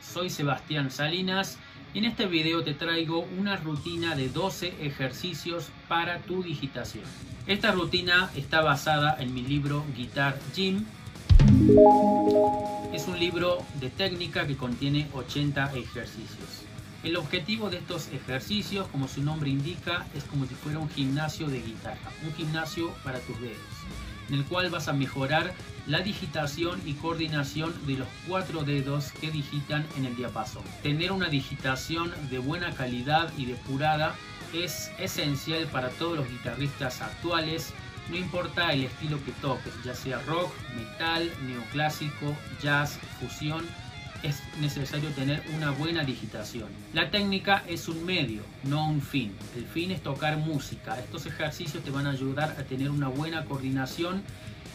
Soy Sebastián Salinas y en este video te traigo una rutina de 12 ejercicios para tu digitación. Esta rutina está basada en mi libro Guitar Gym. Es un libro de técnica que contiene 80 ejercicios. El objetivo de estos ejercicios, como su nombre indica, es como si fuera un gimnasio de guitarra, un gimnasio para tus dedos, en el cual vas a mejorar la digitación y coordinación de los cuatro dedos que digitan en el diapasón. Tener una digitación de buena calidad y depurada es esencial para todos los guitarristas actuales, no importa el estilo que toques, ya sea rock, metal, neoclásico, jazz, fusión, es necesario tener una buena digitación. La técnica es un medio, no un fin. El fin es tocar música. Estos ejercicios te van a ayudar a tener una buena coordinación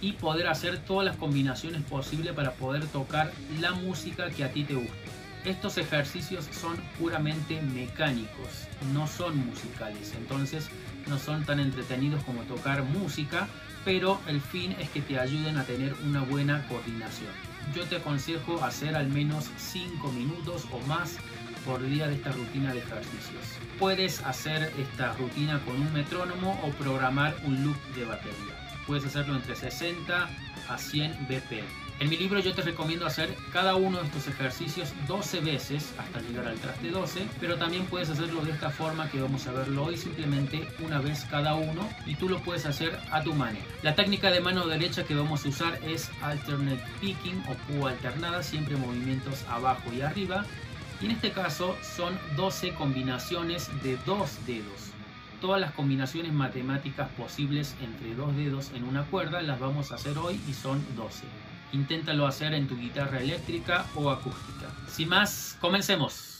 y poder hacer todas las combinaciones posibles para poder tocar la música que a ti te guste. Estos ejercicios son puramente mecánicos, no son musicales, entonces no son tan entretenidos como tocar música, pero el fin es que te ayuden a tener una buena coordinación. Yo te aconsejo hacer al menos 5 minutos o más por día de esta rutina de ejercicios. Puedes hacer esta rutina con un metrónomo o programar un loop de batería. Puedes hacerlo entre 60 a 100 BPM. En mi libro yo te recomiendo hacer cada uno de estos ejercicios 12 veces hasta llegar al traste 12, pero también puedes hacerlo de esta forma que vamos a verlo hoy, simplemente una vez cada uno y tú lo puedes hacer a tu manera. La técnica de mano derecha que vamos a usar es alternate picking o púa alternada, siempre movimientos abajo y arriba. Y en este caso son 12 combinaciones de dos dedos todas las combinaciones matemáticas posibles entre dos dedos en una cuerda las vamos a hacer hoy y son 12. Inténtalo hacer en tu guitarra eléctrica o acústica. Sin más, comencemos.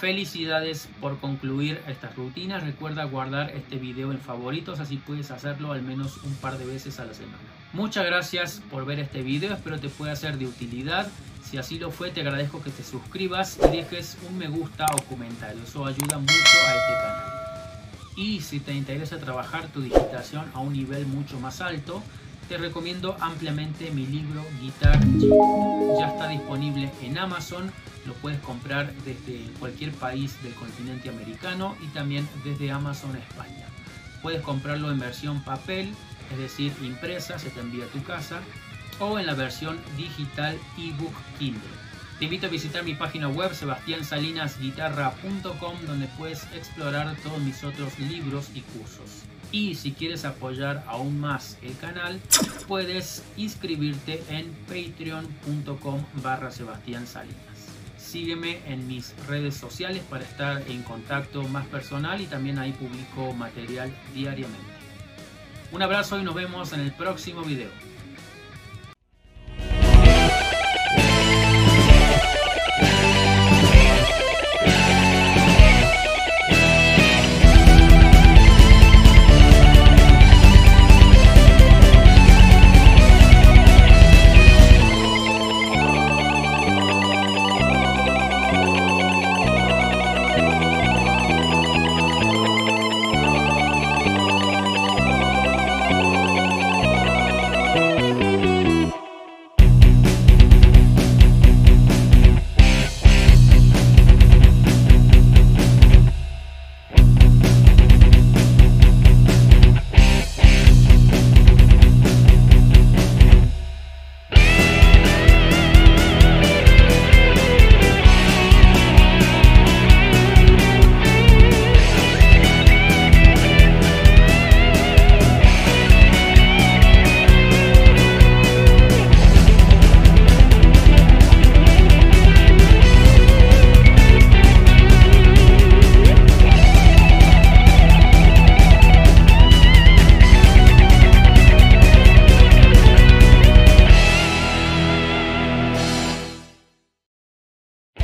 Felicidades por concluir estas rutinas. Recuerda guardar este video en favoritos, así puedes hacerlo al menos un par de veces a la semana. Muchas gracias por ver este video, espero te pueda ser de utilidad. Si así lo fue, te agradezco que te suscribas y dejes un me gusta o comentario. Eso ayuda mucho a este canal. Y si te interesa trabajar tu digitación a un nivel mucho más alto, te recomiendo ampliamente mi libro Guitar Ya está disponible en Amazon lo puedes comprar desde cualquier país del continente americano y también desde Amazon España. Puedes comprarlo en versión papel, es decir, impresa, se te envía a tu casa, o en la versión digital ebook Kindle. Te invito a visitar mi página web sebastiansalinasguitarra.com donde puedes explorar todos mis otros libros y cursos. Y si quieres apoyar aún más el canal, puedes inscribirte en patreon.com barra Sebastián Salinas sígueme en mis redes sociales para estar en contacto más personal y también ahí publico material diariamente. Un abrazo y nos vemos en el próximo video.